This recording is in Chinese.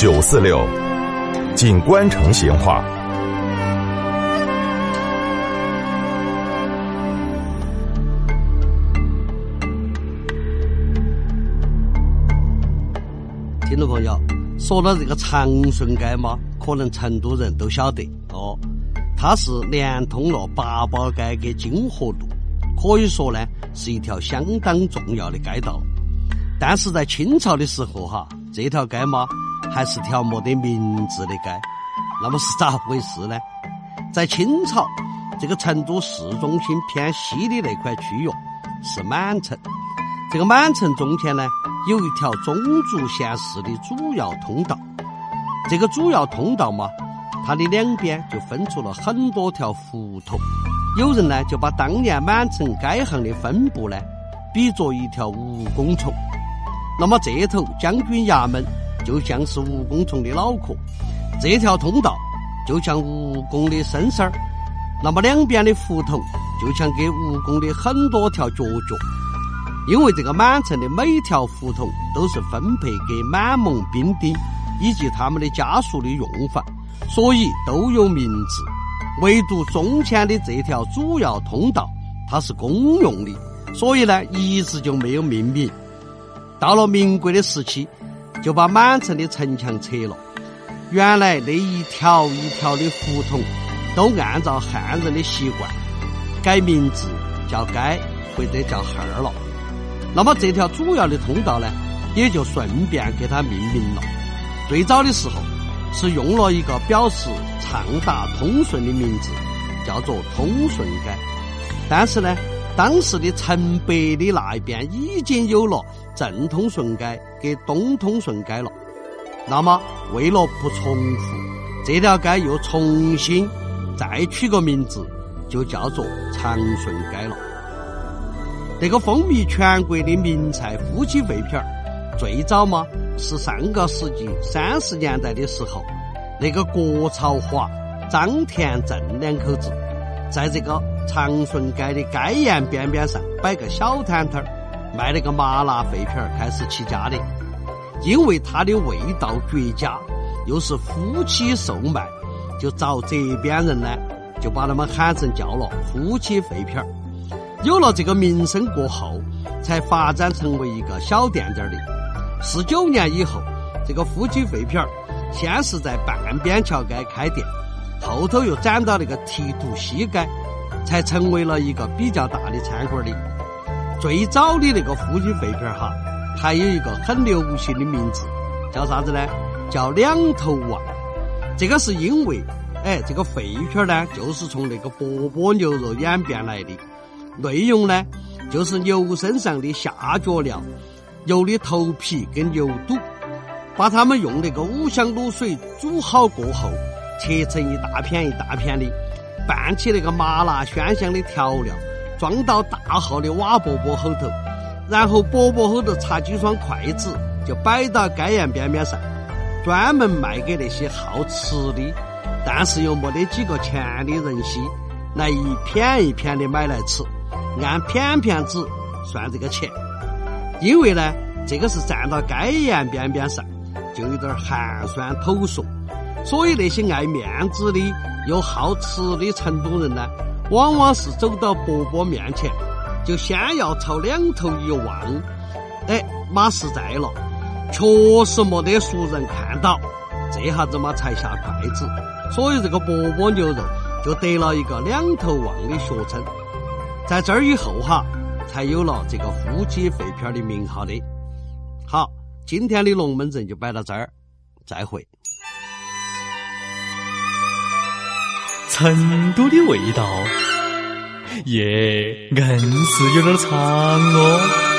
九四六，锦官城闲话。听众朋友，说到这个长顺街嘛，可能成都人都晓得哦，它是连通了八宝街跟金河路，可以说呢是一条相当重要的街道。但是在清朝的时候哈，这条街嘛还是条没得名字的街。那么是咋回事呢？在清朝，这个成都市中心偏西的那块区域是满城，这个满城中间呢。有一条宗族县市的主要通道，这个主要通道嘛，它的两边就分出了很多条胡同。有人呢就把当年满城街巷的分布呢，比作一条蜈蚣虫。那么这头将军衙门就像是蜈蚣虫的脑壳，这条通道就像蜈蚣的身身儿。那么两边的胡同就像给蜈蚣的很多条脚脚。因为这个满城的每条胡同都是分配给满蒙兵丁以及他们的家属的用房，所以都有名字。唯独中间的这条主要通道，它是公用的，所以呢一直就没有命名。到了民国的时期，就把满城的城墙拆了，原来那一条一条的胡同都按照汉人的习惯改名字叫街或者叫巷儿了。那么这条主要的通道呢，也就顺便给它命名了。最早的时候是用了一个表示畅达通顺的名字，叫做通顺街。但是呢，当时的城北的那一边已经有了正通顺街跟东通顺街了。那么为了不重复，这条街又重新再取个名字，就叫做长顺街了。那个风靡全国的名菜夫妻肺片儿，最早嘛是上个世纪三十年代的时候，那个郭朝华、张田正两口子，在这个长顺街的街沿边边上摆个小摊摊儿，卖那个麻辣肺片儿开始起家的。因为它的味道绝佳，又是夫妻售卖，就遭这边人呢就把他们喊成叫了夫妻肺片儿。有了这个名声过后，才发展成为一个小店店的。四九年以后，这个夫妻肺片儿先是在半边桥街开店，后头又转到那个提督西街，才成为了一个比较大的餐馆的。最早的那个夫妻肺片儿哈，还有一个很流行的名字，叫啥子呢？叫两头旺。这个是因为，哎，这个肺片儿呢，就是从那个钵钵牛肉演变来的。内容呢，就是牛身上的下脚料、牛的头皮跟牛肚，把它们用那个五香卤水煮好过后，切成一大片一大片的，拌起那个麻辣鲜香的调料，装到大号的瓦钵钵后头，然后钵钵后头插几双筷子，就摆到街沿边边上，专门卖给那些好吃的，但是又没得几个钱的人些，来一片一片的买来吃。按片片子算这个钱，因为呢，这个是站到街沿边边上，就有点寒酸土俗，所以那些爱面子的又好吃的成都人呢，往往是走到伯伯面前，就先要朝两头一望，哎，马实在了，确实没得熟人看到，这下子嘛才下筷子，所以这个饽饽牛肉就得了一个两头旺的学称。在这儿以后哈，才有了这个夫妻肺片的名号的。好，今天的龙门阵就摆到这儿，再会。成都的味道，耶，硬是有点长哦。